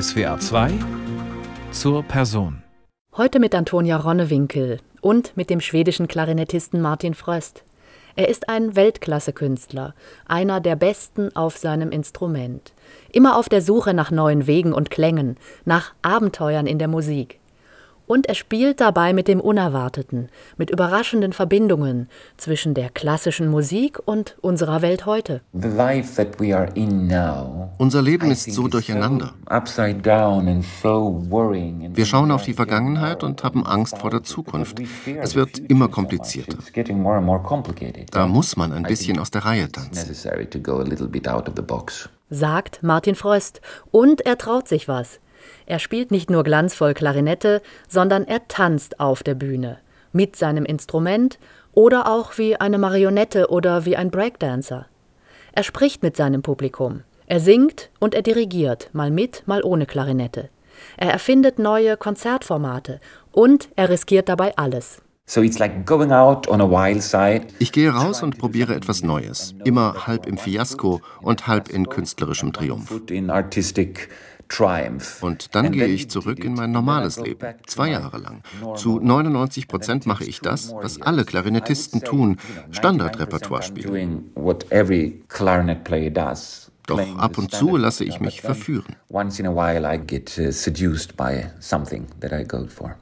SWA 2 zur Person. Heute mit Antonia Ronnewinkel und mit dem schwedischen Klarinettisten Martin Fröst. Er ist ein Weltklasse-Künstler, einer der besten auf seinem Instrument. Immer auf der Suche nach neuen Wegen und Klängen, nach Abenteuern in der Musik. Und er spielt dabei mit dem Unerwarteten, mit überraschenden Verbindungen zwischen der klassischen Musik und unserer Welt heute. Unser Leben ist so durcheinander. Wir schauen auf die Vergangenheit und haben Angst vor der Zukunft. Es wird immer komplizierter. Da muss man ein bisschen aus der Reihe tanzen. Sagt Martin Fröst. Und er traut sich was. Er spielt nicht nur glanzvoll Klarinette, sondern er tanzt auf der Bühne mit seinem Instrument oder auch wie eine Marionette oder wie ein Breakdancer. Er spricht mit seinem Publikum. Er singt und er dirigiert, mal mit, mal ohne Klarinette. Er erfindet neue Konzertformate und er riskiert dabei alles. Ich gehe raus und probiere etwas Neues, immer halb im Fiasko und halb in künstlerischem Triumph. Und dann gehe ich zurück in mein normales Leben, zwei Jahre lang. Zu 99 Prozent mache ich das, was alle Klarinettisten tun, Standardrepertoire spielen. Doch ab und zu lasse ich mich verführen. Once in a while I get uh, seduced by something that I go for.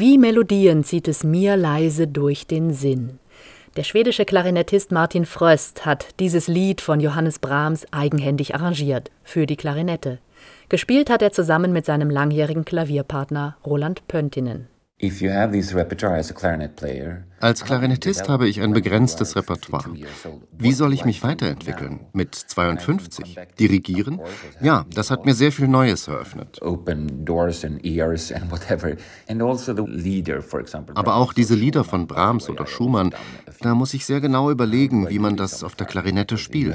Wie Melodien zieht es mir leise durch den Sinn. Der schwedische Klarinettist Martin Fröst hat dieses Lied von Johannes Brahms eigenhändig arrangiert für die Klarinette. Gespielt hat er zusammen mit seinem langjährigen Klavierpartner Roland Pöntinen. Als Klarinettist habe ich ein begrenztes Repertoire. Wie soll ich mich weiterentwickeln? Mit 52? Dirigieren? Ja, das hat mir sehr viel Neues eröffnet. Also Aber auch diese Lieder von Brahms oder Schumann, da muss ich sehr genau überlegen, wie man das auf der Klarinette spielt.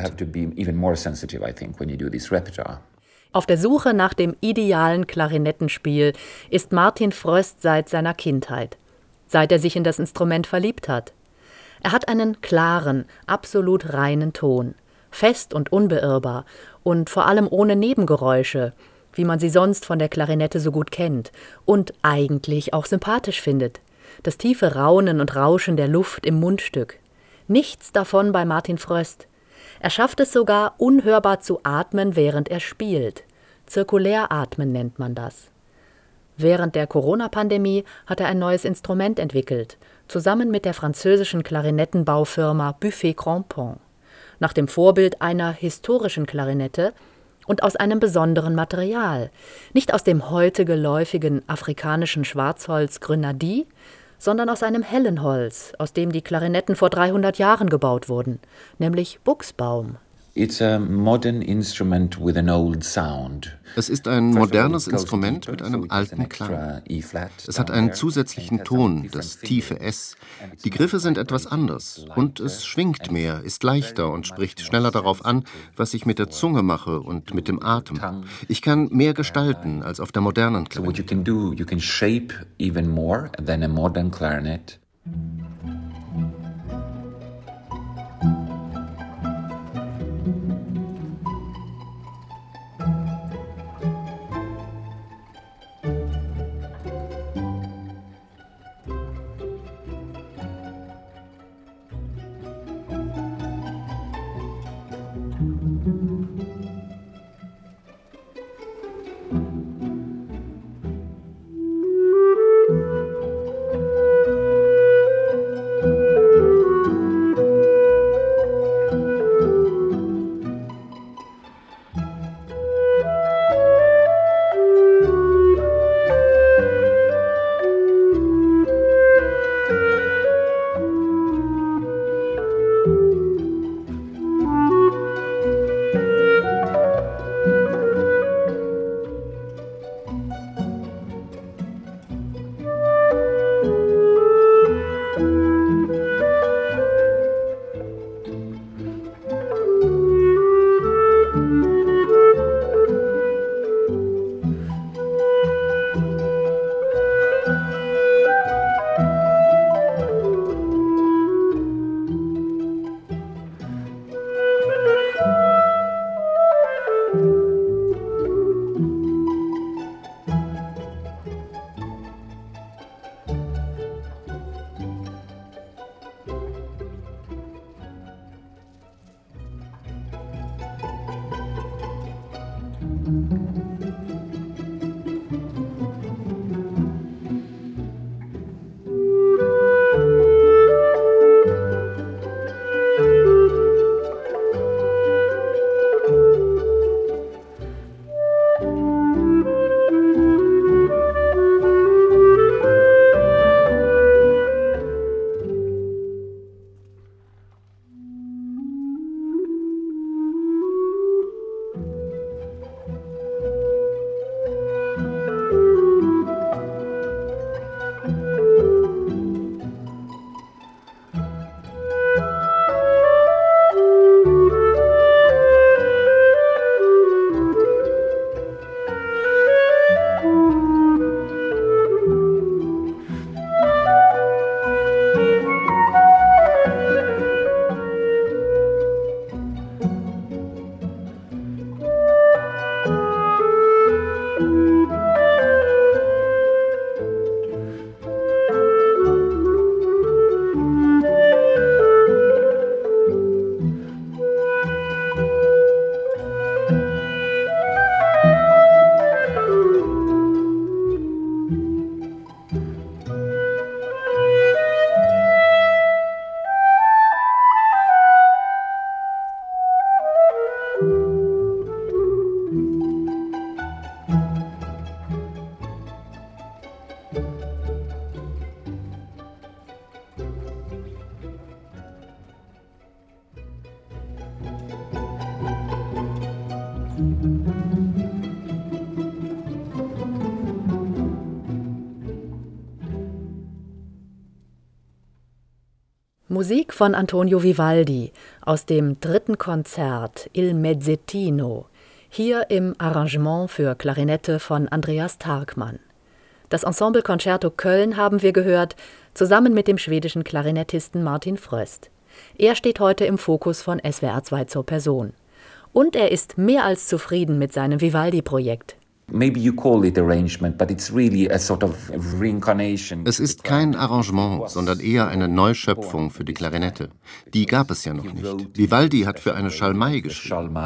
Auf der Suche nach dem idealen Klarinettenspiel ist Martin Fröst seit seiner Kindheit, seit er sich in das Instrument verliebt hat. Er hat einen klaren, absolut reinen Ton, fest und unbeirrbar und vor allem ohne Nebengeräusche, wie man sie sonst von der Klarinette so gut kennt und eigentlich auch sympathisch findet. Das tiefe Raunen und Rauschen der Luft im Mundstück. Nichts davon bei Martin Fröst. Er schafft es sogar, unhörbar zu atmen, während er spielt. Zirkuläratmen nennt man das. Während der Corona-Pandemie hat er ein neues Instrument entwickelt, zusammen mit der französischen Klarinettenbaufirma Buffet Crampon, nach dem Vorbild einer historischen Klarinette und aus einem besonderen Material, nicht aus dem heute geläufigen afrikanischen Schwarzholz Grenadie, sondern aus einem hellen Holz, aus dem die Klarinetten vor 300 Jahren gebaut wurden, nämlich Buchsbaum. Es ist ein modernes Instrument mit einem alten Klang. Es hat einen zusätzlichen Ton, das tiefe S. Die Griffe sind etwas anders und es schwingt mehr, ist leichter und spricht schneller darauf an, was ich mit der Zunge mache und mit dem Atem. Ich kann mehr gestalten als auf der modernen Klarinette. Musik von Antonio Vivaldi aus dem dritten Konzert Il Mezzettino, hier im Arrangement für Klarinette von Andreas Tarkmann. Das Ensemble Concerto Köln haben wir gehört, zusammen mit dem schwedischen Klarinettisten Martin Fröst. Er steht heute im Fokus von SWR 2 zur Person. Und er ist mehr als zufrieden mit seinem Vivaldi-Projekt. Es ist kein Arrangement, sondern eher eine Neuschöpfung für die Klarinette. Die gab es ja noch nicht. Vivaldi hat für eine Schalmei geschrieben.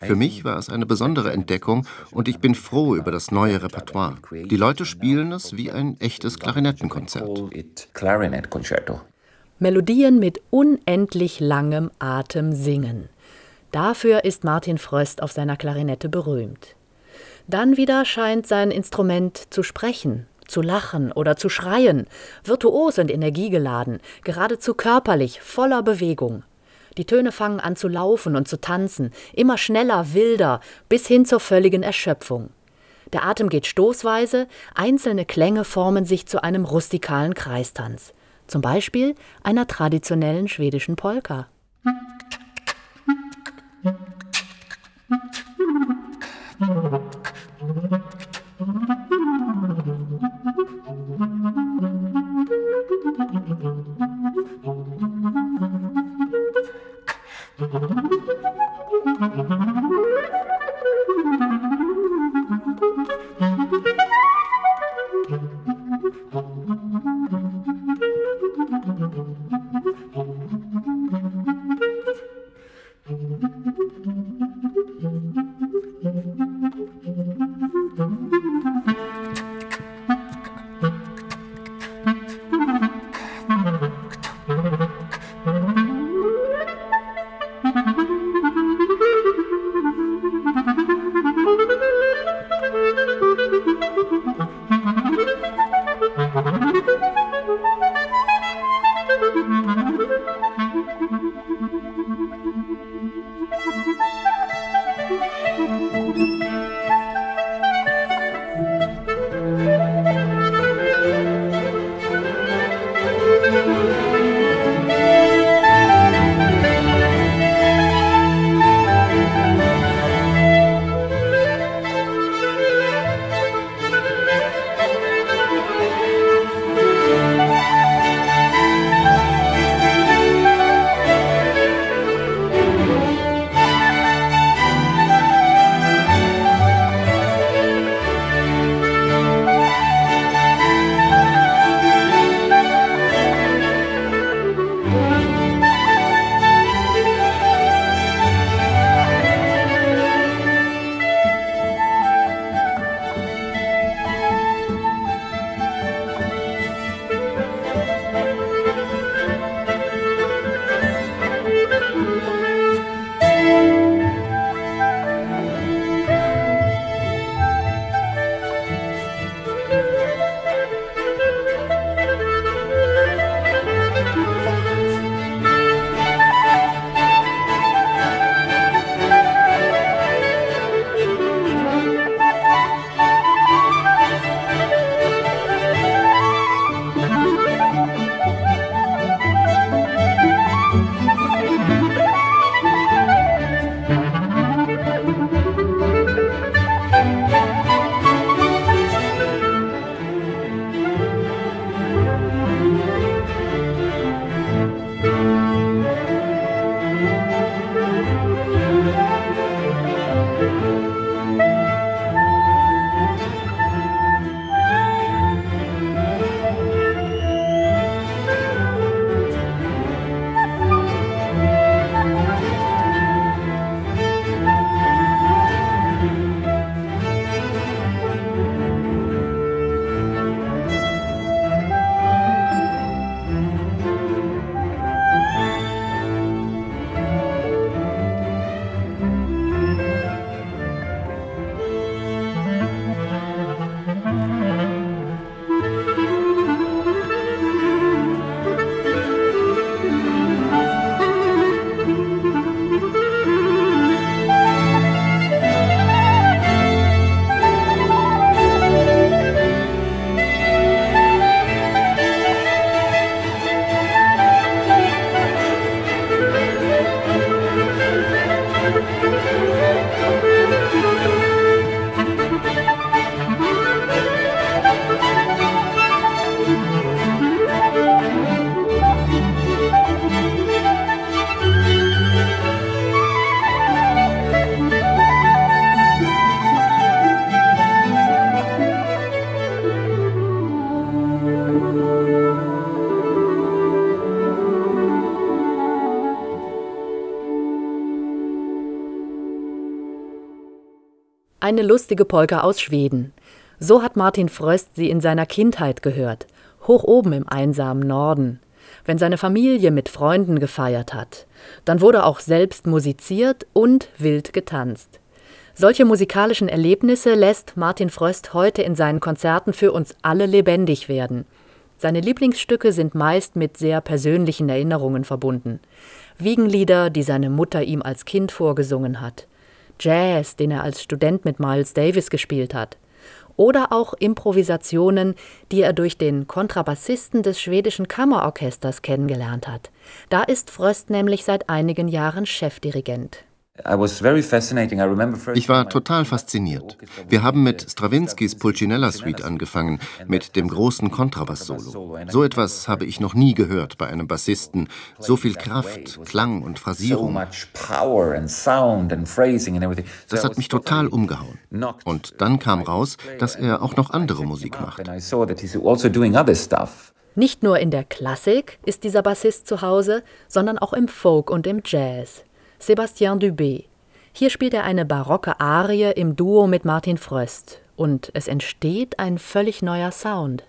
Für mich war es eine besondere Entdeckung und ich bin froh über das neue Repertoire. Die Leute spielen es wie ein echtes Klarinettenkonzert. Melodien mit unendlich langem Atem singen. Dafür ist Martin Fröst auf seiner Klarinette berühmt. Dann wieder scheint sein Instrument zu sprechen, zu lachen oder zu schreien, virtuos und energiegeladen, geradezu körperlich, voller Bewegung. Die Töne fangen an zu laufen und zu tanzen, immer schneller, wilder, bis hin zur völligen Erschöpfung. Der Atem geht stoßweise, einzelne Klänge formen sich zu einem rustikalen Kreistanz, zum Beispiel einer traditionellen schwedischen Polka. Thank you. Eine lustige Polka aus Schweden. So hat Martin Fröst sie in seiner Kindheit gehört, hoch oben im einsamen Norden, wenn seine Familie mit Freunden gefeiert hat. Dann wurde auch selbst musiziert und wild getanzt. Solche musikalischen Erlebnisse lässt Martin Fröst heute in seinen Konzerten für uns alle lebendig werden. Seine Lieblingsstücke sind meist mit sehr persönlichen Erinnerungen verbunden. Wiegenlieder, die seine Mutter ihm als Kind vorgesungen hat. Jazz, den er als Student mit Miles Davis gespielt hat. Oder auch Improvisationen, die er durch den Kontrabassisten des schwedischen Kammerorchesters kennengelernt hat. Da ist Fröst nämlich seit einigen Jahren Chefdirigent. Ich war total fasziniert. Wir haben mit Strawinskys Pulcinella Suite angefangen, mit dem großen Kontrabass-Solo. So etwas habe ich noch nie gehört bei einem Bassisten. So viel Kraft, Klang und Phrasierung. Das hat mich total umgehauen. Und dann kam raus, dass er auch noch andere Musik macht. Also Nicht nur in der Klassik ist dieser Bassist zu Hause, sondern auch im Folk und im Jazz. Sébastien Dubé. Hier spielt er eine barocke Arie im Duo mit Martin Fröst und es entsteht ein völlig neuer Sound.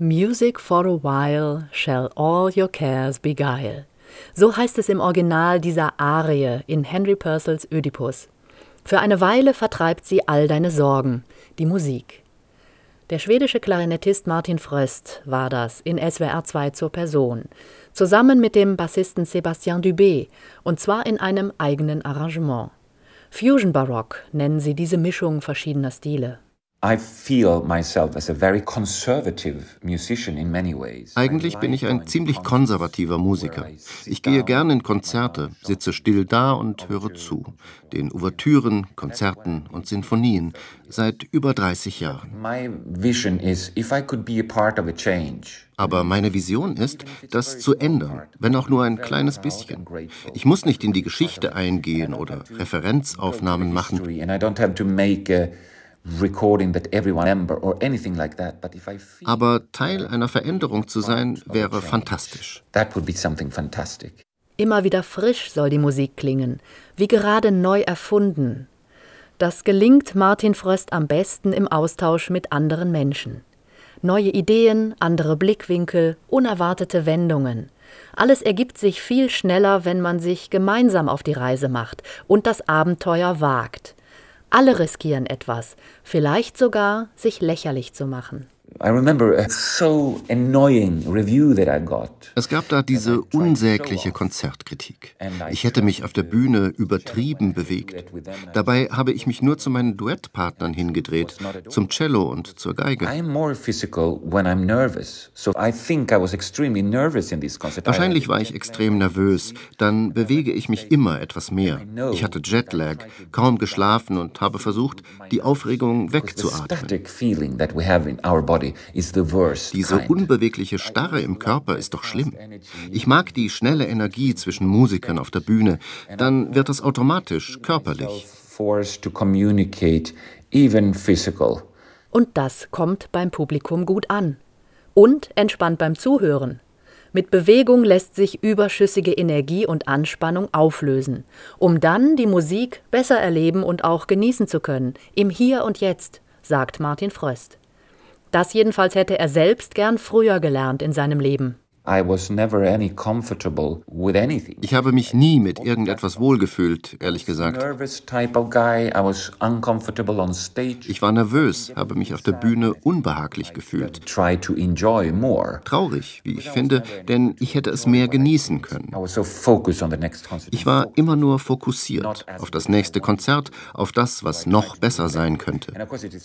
Music for a while shall all your cares beguile. So heißt es im Original dieser Arie in Henry Purcells Ödipus. Für eine Weile vertreibt sie all deine Sorgen, die Musik. Der schwedische Klarinettist Martin Fröst war das in SWR 2 zur Person, zusammen mit dem Bassisten Sébastien Dubé, und zwar in einem eigenen Arrangement. Fusion Baroque nennen sie diese Mischung verschiedener Stile. Eigentlich bin ich ein ziemlich konservativer Musiker. Ich gehe gern in Konzerte, sitze still da und höre zu. Den Ouvertüren, Konzerten und Sinfonien seit über 30 Jahren. Aber meine Vision ist, das zu ändern, wenn auch nur ein kleines bisschen. Ich muss nicht in die Geschichte eingehen oder Referenzaufnahmen machen. Aber Teil einer Veränderung zu sein, wäre fantastisch. Immer wieder frisch soll die Musik klingen, wie gerade neu erfunden. Das gelingt Martin Fröst am besten im Austausch mit anderen Menschen. Neue Ideen, andere Blickwinkel, unerwartete Wendungen. Alles ergibt sich viel schneller, wenn man sich gemeinsam auf die Reise macht und das Abenteuer wagt. Alle riskieren etwas, vielleicht sogar sich lächerlich zu machen. Es gab da diese unsägliche Konzertkritik. Ich hätte mich auf der Bühne übertrieben bewegt. Dabei habe ich mich nur zu meinen Duettpartnern hingedreht, zum Cello und zur Geige. Wahrscheinlich war ich extrem nervös, dann bewege ich mich immer etwas mehr. Ich hatte Jetlag, kaum geschlafen und habe versucht, die Aufregung wegzuatmen. Diese unbewegliche Starre im Körper ist doch schlimm. Ich mag die schnelle Energie zwischen Musikern auf der Bühne. Dann wird es automatisch körperlich. Und das kommt beim Publikum gut an. Und entspannt beim Zuhören. Mit Bewegung lässt sich überschüssige Energie und Anspannung auflösen, um dann die Musik besser erleben und auch genießen zu können, im Hier und Jetzt, sagt Martin Fröst. Das jedenfalls hätte er selbst gern früher gelernt in seinem Leben. Ich habe mich nie mit irgendetwas wohlgefühlt, ehrlich gesagt. Ich war nervös, habe mich auf der Bühne unbehaglich gefühlt. Traurig, wie ich finde, denn ich hätte es mehr genießen können. Ich war immer nur fokussiert auf das nächste Konzert, auf das, was noch besser sein könnte.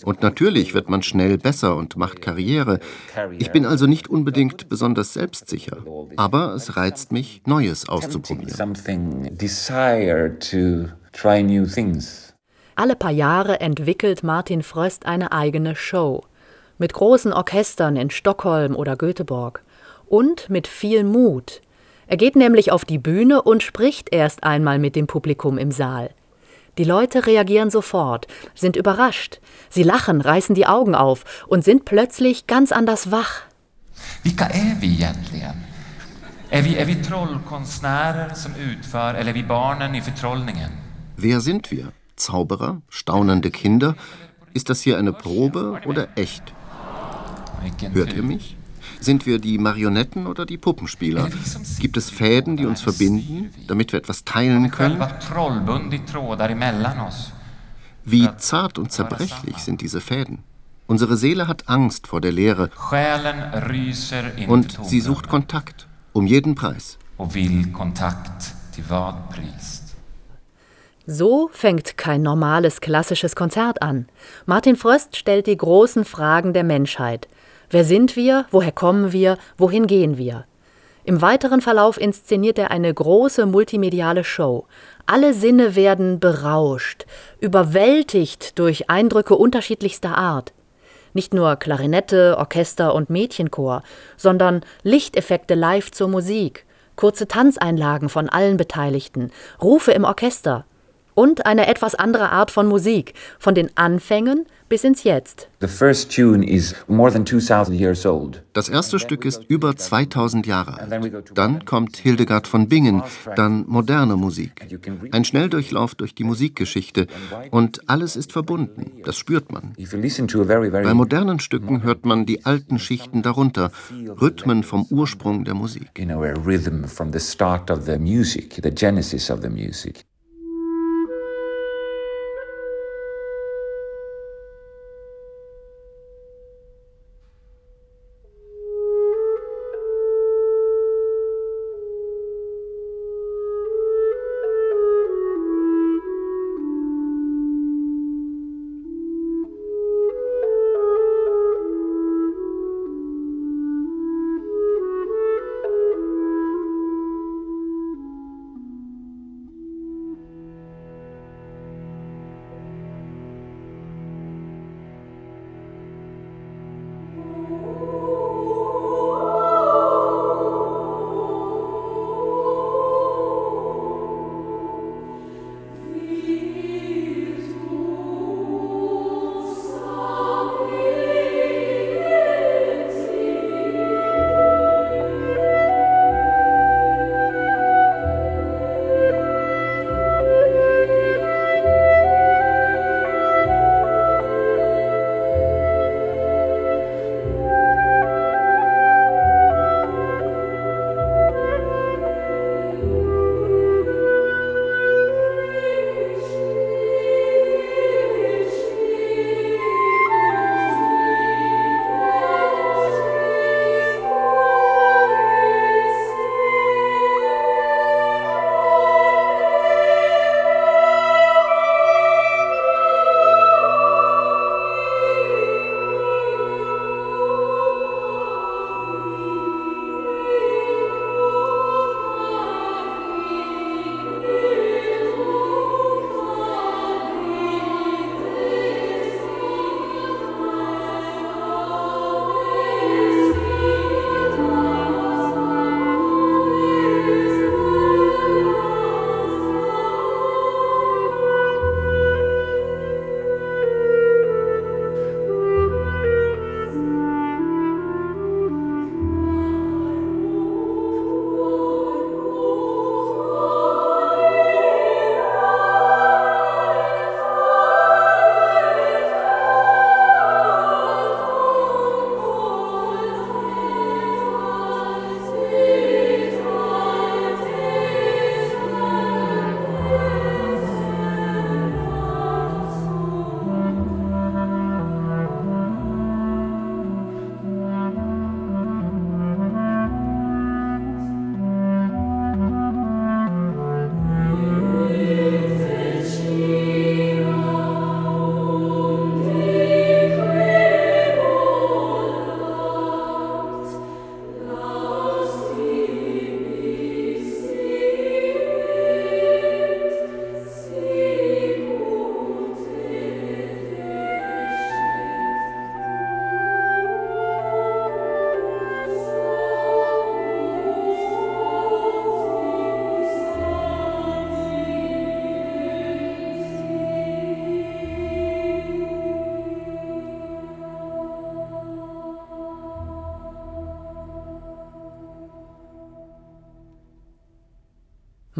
Und natürlich wird man schnell besser und macht Karriere. Ich bin also nicht unbedingt besonders selbstsicher sicher. Aber es reizt mich, Neues auszuprobieren. Alle paar Jahre entwickelt Martin Fröst eine eigene Show. Mit großen Orchestern in Stockholm oder Göteborg. Und mit viel Mut. Er geht nämlich auf die Bühne und spricht erst einmal mit dem Publikum im Saal. Die Leute reagieren sofort, sind überrascht. Sie lachen, reißen die Augen auf und sind plötzlich ganz anders wach. Vilka är vi egentligen? Är vi, är vi trollkonstnärer som utför, eller är vi barnen i förtrollningen? Wer sind wir? Zauberer? Staunende Kinder? Ist das hier eine Probe oder echt? Hört ihr mich? Sind wir die Marionetten oder die Puppenspieler? Gibt es Fäden, die uns verbinden, damit wir etwas teilen können? Wie zart und zerbrechlich sind diese Fäden? Unsere Seele hat Angst vor der Leere und sie sucht Kontakt, um jeden Preis. So fängt kein normales klassisches Konzert an. Martin Fröst stellt die großen Fragen der Menschheit. Wer sind wir? Woher kommen wir? Wohin gehen wir? Im weiteren Verlauf inszeniert er eine große multimediale Show. Alle Sinne werden berauscht, überwältigt durch Eindrücke unterschiedlichster Art. Nicht nur Klarinette, Orchester und Mädchenchor, sondern Lichteffekte live zur Musik, kurze Tanzeinlagen von allen Beteiligten, Rufe im Orchester. Und eine etwas andere Art von Musik, von den Anfängen bis ins Jetzt. Das erste Stück ist über 2000 Jahre alt. Dann kommt Hildegard von Bingen, dann moderne Musik. Ein Schnelldurchlauf durch die Musikgeschichte und alles ist verbunden, das spürt man. Bei modernen Stücken hört man die alten Schichten darunter, Rhythmen vom Ursprung der Musik.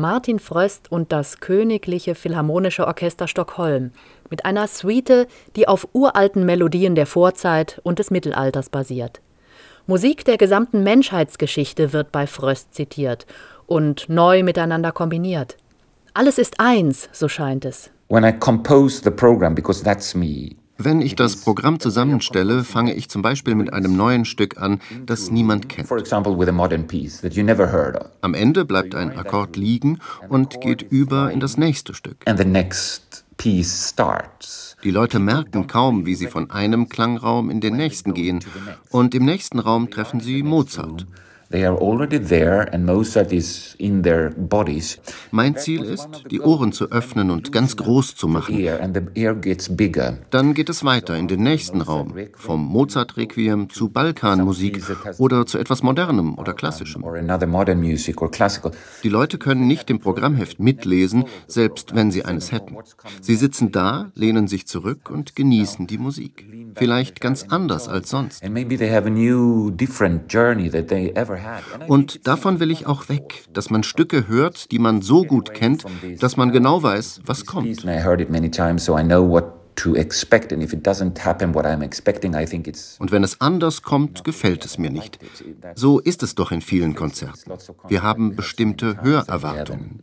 Martin Fröst und das Königliche Philharmonische Orchester Stockholm mit einer Suite, die auf uralten Melodien der Vorzeit und des Mittelalters basiert. Musik der gesamten Menschheitsgeschichte wird bei Fröst zitiert und neu miteinander kombiniert. Alles ist eins, so scheint es. When I compose the program, because that's me, wenn ich das Programm zusammenstelle, fange ich zum Beispiel mit einem neuen Stück an, das niemand kennt. Am Ende bleibt ein Akkord liegen und geht über in das nächste Stück. Die Leute merken kaum, wie sie von einem Klangraum in den nächsten gehen, und im nächsten Raum treffen sie Mozart. Mein Ziel ist, die Ohren zu öffnen und ganz groß zu machen. Dann geht es weiter in den nächsten Raum, vom Mozart-Requiem zu Balkanmusik oder zu etwas Modernem oder Klassischem. Die Leute können nicht im Programmheft mitlesen, selbst wenn sie eines hätten. Sie sitzen da, lehnen sich zurück und genießen die Musik. Vielleicht ganz anders als sonst. Und davon will ich auch weg, dass man Stücke hört, die man so gut kennt, dass man genau weiß, was kommt. Und wenn es anders kommt, gefällt es mir nicht. So ist es doch in vielen Konzerten. Wir haben bestimmte Hörerwartungen.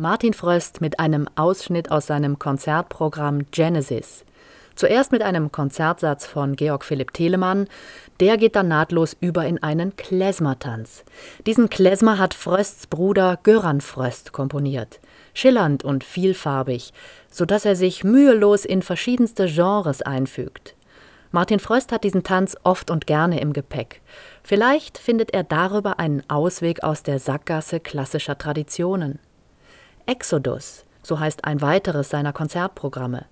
Martin Fröst mit einem Ausschnitt aus seinem Konzertprogramm Genesis. Zuerst mit einem Konzertsatz von Georg Philipp Telemann, der geht dann nahtlos über in einen Klezmertanz. Diesen Klezmer hat Frösts Bruder Göran Fröst komponiert. Schillernd und vielfarbig, so dass er sich mühelos in verschiedenste Genres einfügt. Martin Fröst hat diesen Tanz oft und gerne im Gepäck. Vielleicht findet er darüber einen Ausweg aus der Sackgasse klassischer Traditionen. Exodus, so heißt ein weiteres seiner Konzertprogramme.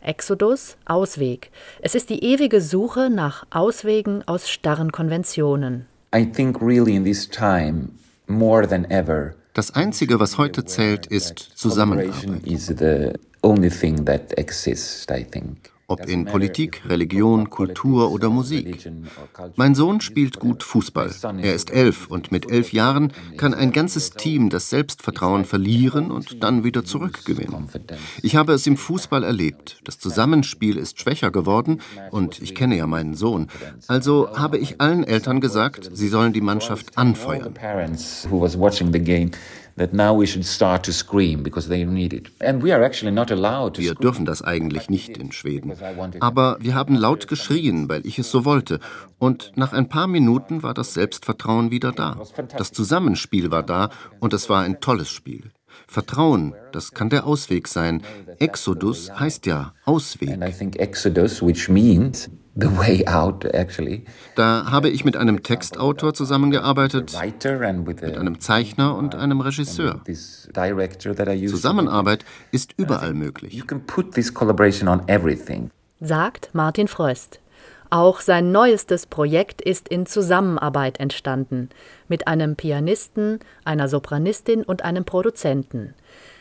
Exodus, Ausweg. Es ist die ewige Suche nach Auswegen aus starren Konventionen. I think really in this time more than ever das Einzige, was heute zählt, ist Zusammenarbeit ob in Politik, Religion, Kultur oder Musik. Mein Sohn spielt gut Fußball. Er ist elf und mit elf Jahren kann ein ganzes Team das Selbstvertrauen verlieren und dann wieder zurückgewinnen. Ich habe es im Fußball erlebt. Das Zusammenspiel ist schwächer geworden und ich kenne ja meinen Sohn. Also habe ich allen Eltern gesagt, sie sollen die Mannschaft anfeuern that now we should start to scream because they need it. And we are actually not allowed to Wir dürfen das eigentlich nicht in Schweden. Aber wir haben laut geschrien, weil ich es so wollte. Und nach ein paar Minuten war das Selbstvertrauen wieder da. Das Zusammenspiel war da und es war ein tolles Spiel. Vertrauen, das kann der Ausweg sein. Exodus heißt ja Ausweg. And I think Exodus, which means The Way Out, actually. Da habe ich mit einem Textautor zusammengearbeitet, mit einem Zeichner und einem Regisseur. Zusammenarbeit ist überall möglich. Sagt Martin Fröst. Auch sein neuestes Projekt ist in Zusammenarbeit entstanden, mit einem Pianisten, einer Sopranistin und einem Produzenten.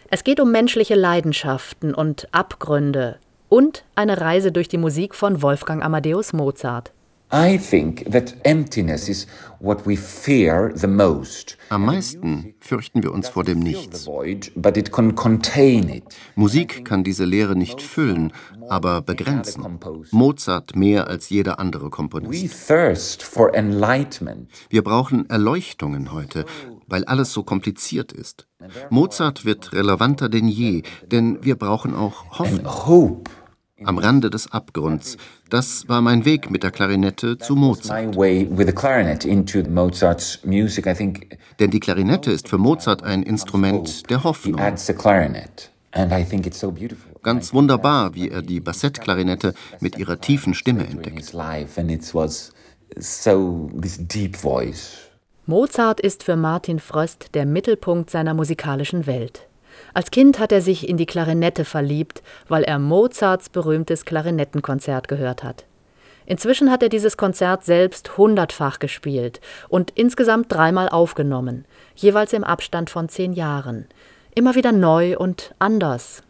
Es geht um menschliche Leidenschaften und Abgründe, und eine Reise durch die Musik von Wolfgang Amadeus Mozart. I think that emptiness is what we fear the most. Am meisten fürchten wir uns vor dem Nichts. Musik kann diese Leere nicht füllen, aber begrenzen. Mozart mehr als jeder andere Komponist. Wir brauchen Erleuchtungen heute, weil alles so kompliziert ist. Mozart wird relevanter denn je, denn wir brauchen auch Hoffnung am Rande des Abgrunds. Das war mein Weg mit der Klarinette zu Mozart. Denn die Klarinette ist für Mozart ein Instrument der Hoffnung. Ganz wunderbar, wie er die Bassettklarinette mit ihrer tiefen Stimme entdeckt. Mozart ist für Martin Fröst der Mittelpunkt seiner musikalischen Welt. Als Kind hat er sich in die Klarinette verliebt, weil er Mozarts berühmtes Klarinettenkonzert gehört hat. Inzwischen hat er dieses Konzert selbst hundertfach gespielt und insgesamt dreimal aufgenommen, jeweils im Abstand von zehn Jahren. Immer wieder neu und anders.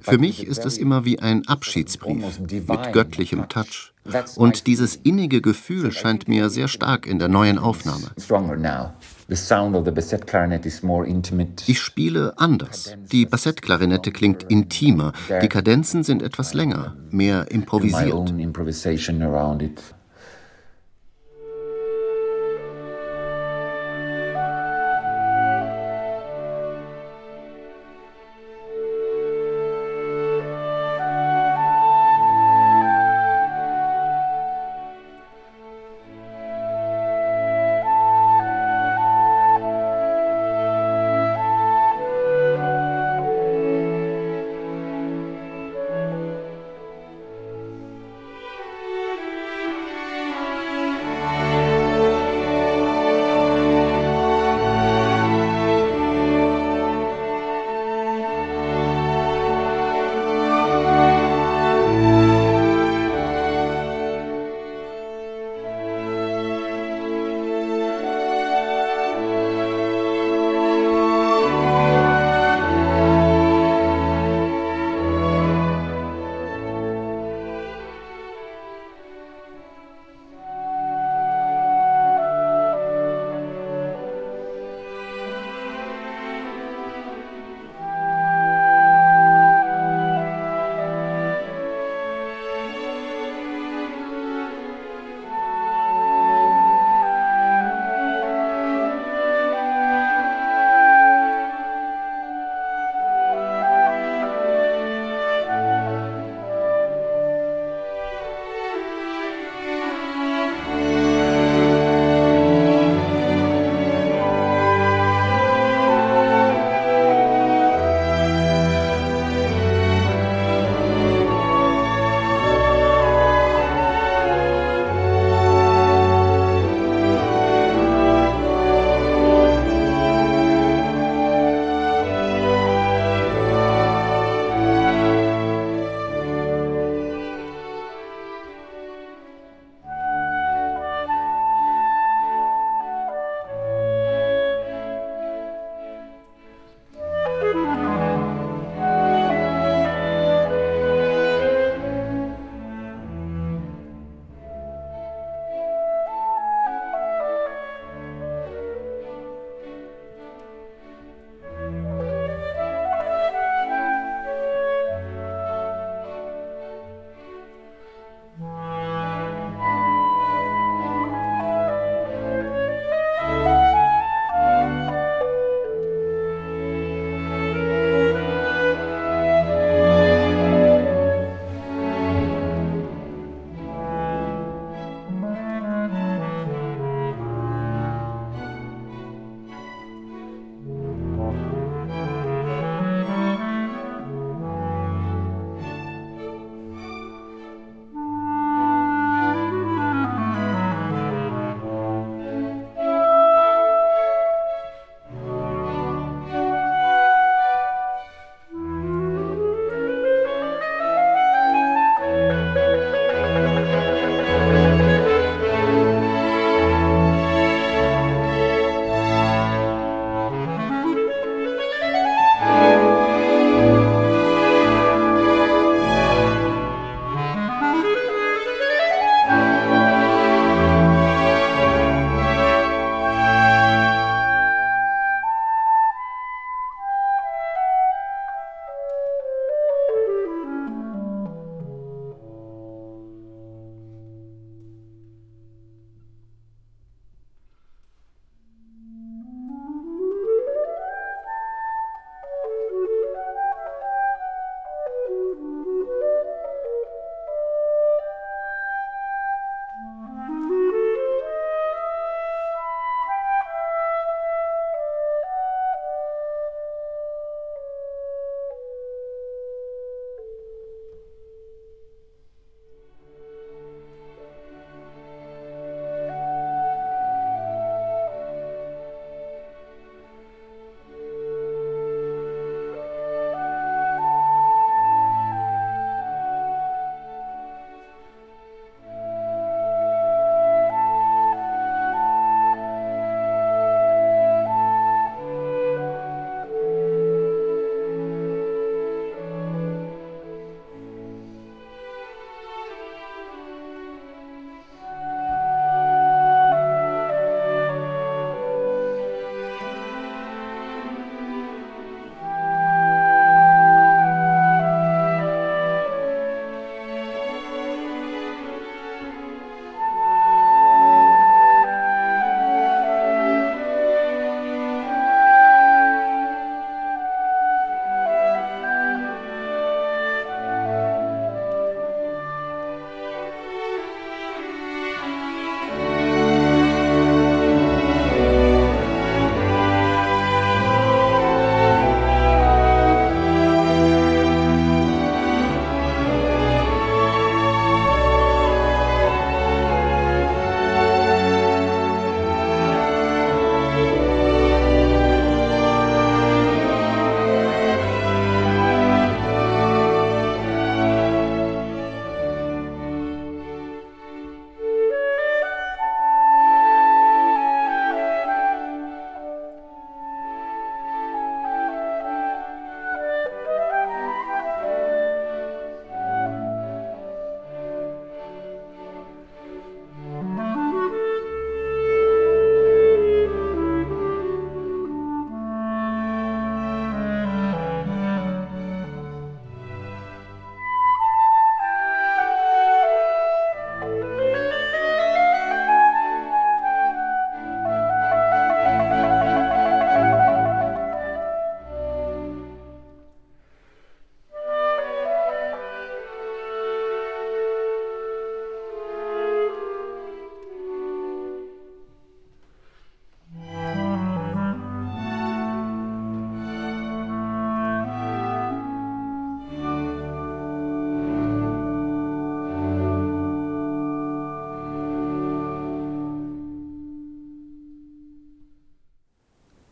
Für mich ist es immer wie ein Abschiedsbrief mit göttlichem Touch. Und dieses innige Gefühl scheint mir sehr stark in der neuen Aufnahme. Ich spiele anders. Die Bassettklarinette klingt intimer, die Kadenzen sind etwas länger, mehr improvisiert.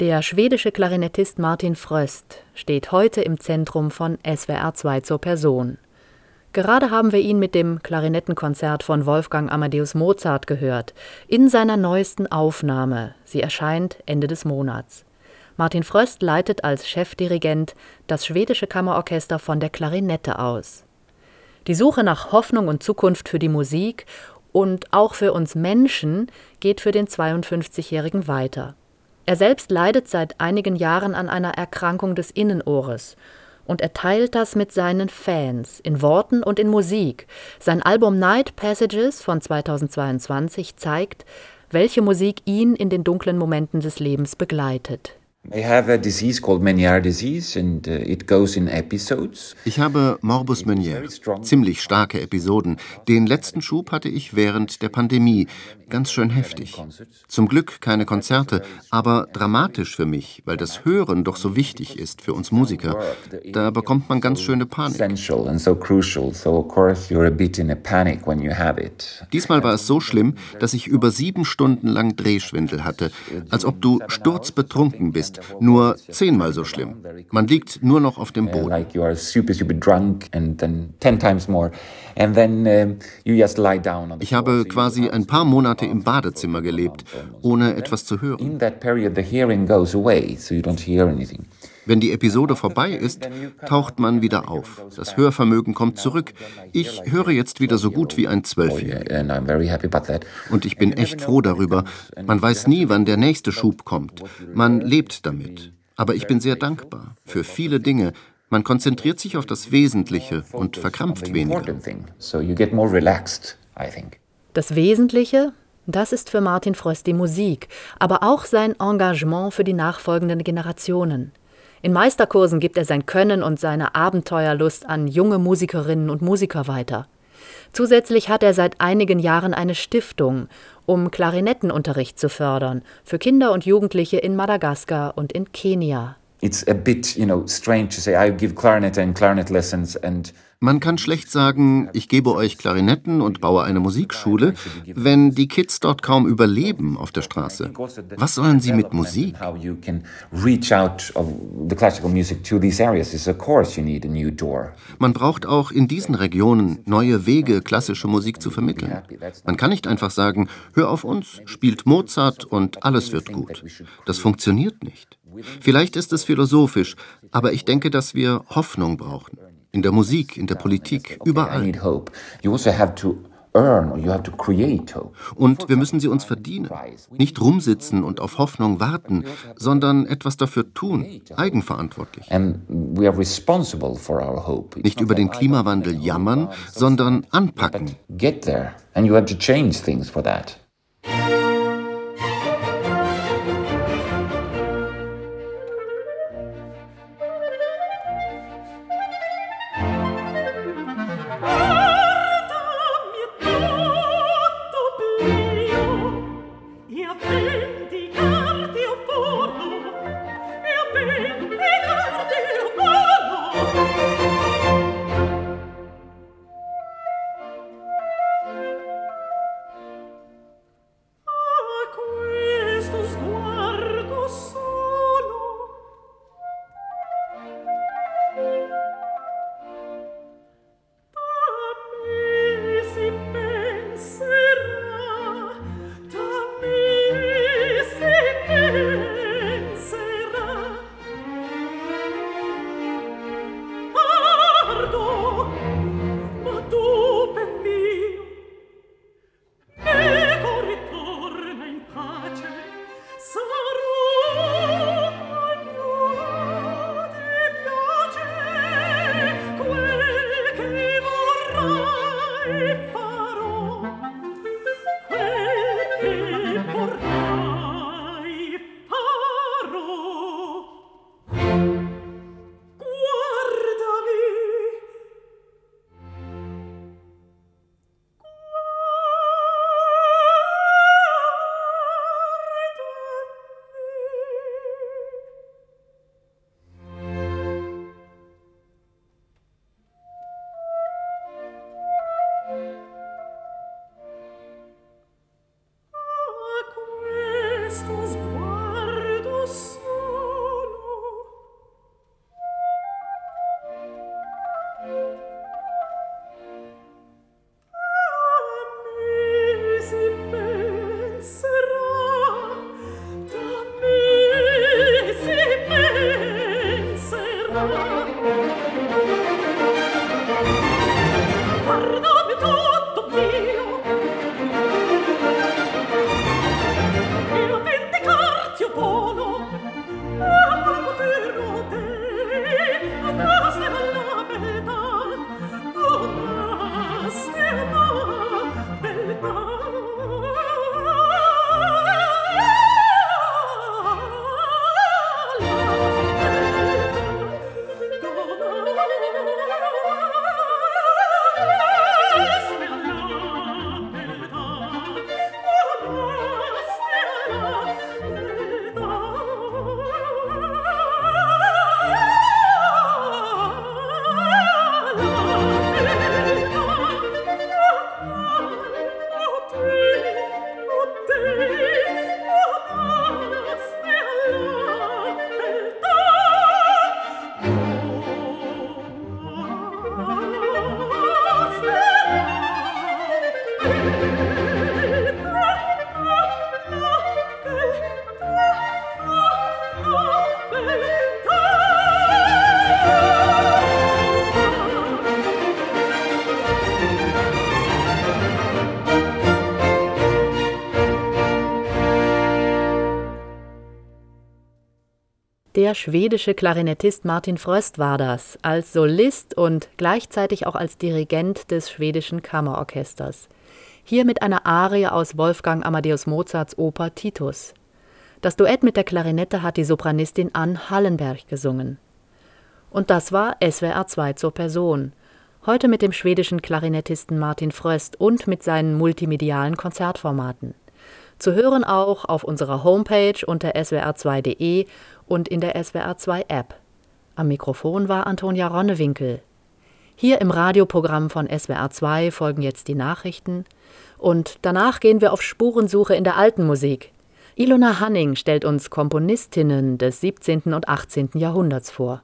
Der schwedische Klarinettist Martin Fröst steht heute im Zentrum von SWR 2 zur Person. Gerade haben wir ihn mit dem Klarinettenkonzert von Wolfgang Amadeus Mozart gehört, in seiner neuesten Aufnahme. Sie erscheint Ende des Monats. Martin Fröst leitet als Chefdirigent das schwedische Kammerorchester von der Klarinette aus. Die Suche nach Hoffnung und Zukunft für die Musik und auch für uns Menschen geht für den 52-Jährigen weiter. Er selbst leidet seit einigen Jahren an einer Erkrankung des Innenohres und er teilt das mit seinen Fans in Worten und in Musik. Sein Album Night Passages von 2022 zeigt, welche Musik ihn in den dunklen Momenten des Lebens begleitet. I have a disease called Meniere disease and uh, it goes in episodes. Ich habe Morbus Meniere, ziemlich starke Episoden. Den letzten Schub hatte ich während der Pandemie, ganz schön heftig. Zum Glück keine Konzerte, aber dramatisch für mich, weil das Hören doch so wichtig ist für uns Musiker. Da bekommt man ganz schöne Panik. Diesmal war es so schlimm, dass ich über sieben Stunden lang Drehschwindel hatte, als ob du sturzbetrunken bist ist nur zehnmal so schlimm. Man liegt nur noch auf dem Boden. Ich habe quasi ein paar Monate im Badezimmer gelebt, ohne etwas zu hören. Wenn die Episode vorbei ist, taucht man wieder auf. Das Hörvermögen kommt zurück. Ich höre jetzt wieder so gut wie ein Zwölfjähriger. Und ich bin echt froh darüber. Man weiß nie, wann der nächste Schub kommt. Man lebt damit. Aber ich bin sehr dankbar für viele Dinge. Man konzentriert sich auf das Wesentliche und verkrampft weniger. Das Wesentliche, das ist für Martin Fröst die Musik, aber auch sein Engagement für die nachfolgenden Generationen. In Meisterkursen gibt er sein Können und seine Abenteuerlust an junge Musikerinnen und Musiker weiter. Zusätzlich hat er seit einigen Jahren eine Stiftung, um Klarinettenunterricht zu fördern für Kinder und Jugendliche in Madagaskar und in Kenia. It's a bit, you know, strange to say I give clarinet and clarinet lessons and man kann schlecht sagen, ich gebe euch Klarinetten und baue eine Musikschule, wenn die Kids dort kaum überleben auf der Straße. Was sollen sie mit Musik? Man braucht auch in diesen Regionen neue Wege, klassische Musik zu vermitteln. Man kann nicht einfach sagen, hör auf uns, spielt Mozart und alles wird gut. Das funktioniert nicht. Vielleicht ist es philosophisch, aber ich denke, dass wir Hoffnung brauchen in der Musik, in der Politik, überall. Also und wir müssen sie uns verdienen. Nicht rumsitzen und auf Hoffnung warten, sondern etwas dafür tun, eigenverantwortlich. Nicht über den Klimawandel jammern, sondern anpacken. Der schwedische Klarinettist Martin Fröst war das, als Solist und gleichzeitig auch als Dirigent des schwedischen Kammerorchesters. Hier mit einer Arie aus Wolfgang Amadeus Mozarts Oper Titus. Das Duett mit der Klarinette hat die Sopranistin Ann Hallenberg gesungen. Und das war SWR 2 zur Person. Heute mit dem schwedischen Klarinettisten Martin Fröst und mit seinen multimedialen Konzertformaten. Zu hören auch auf unserer Homepage unter swr2.de und in der SWR2 App. Am Mikrofon war Antonia Ronnewinkel. Hier im Radioprogramm von SWR2 folgen jetzt die Nachrichten und danach gehen wir auf Spurensuche in der alten Musik. Ilona Hanning stellt uns Komponistinnen des 17. und 18. Jahrhunderts vor.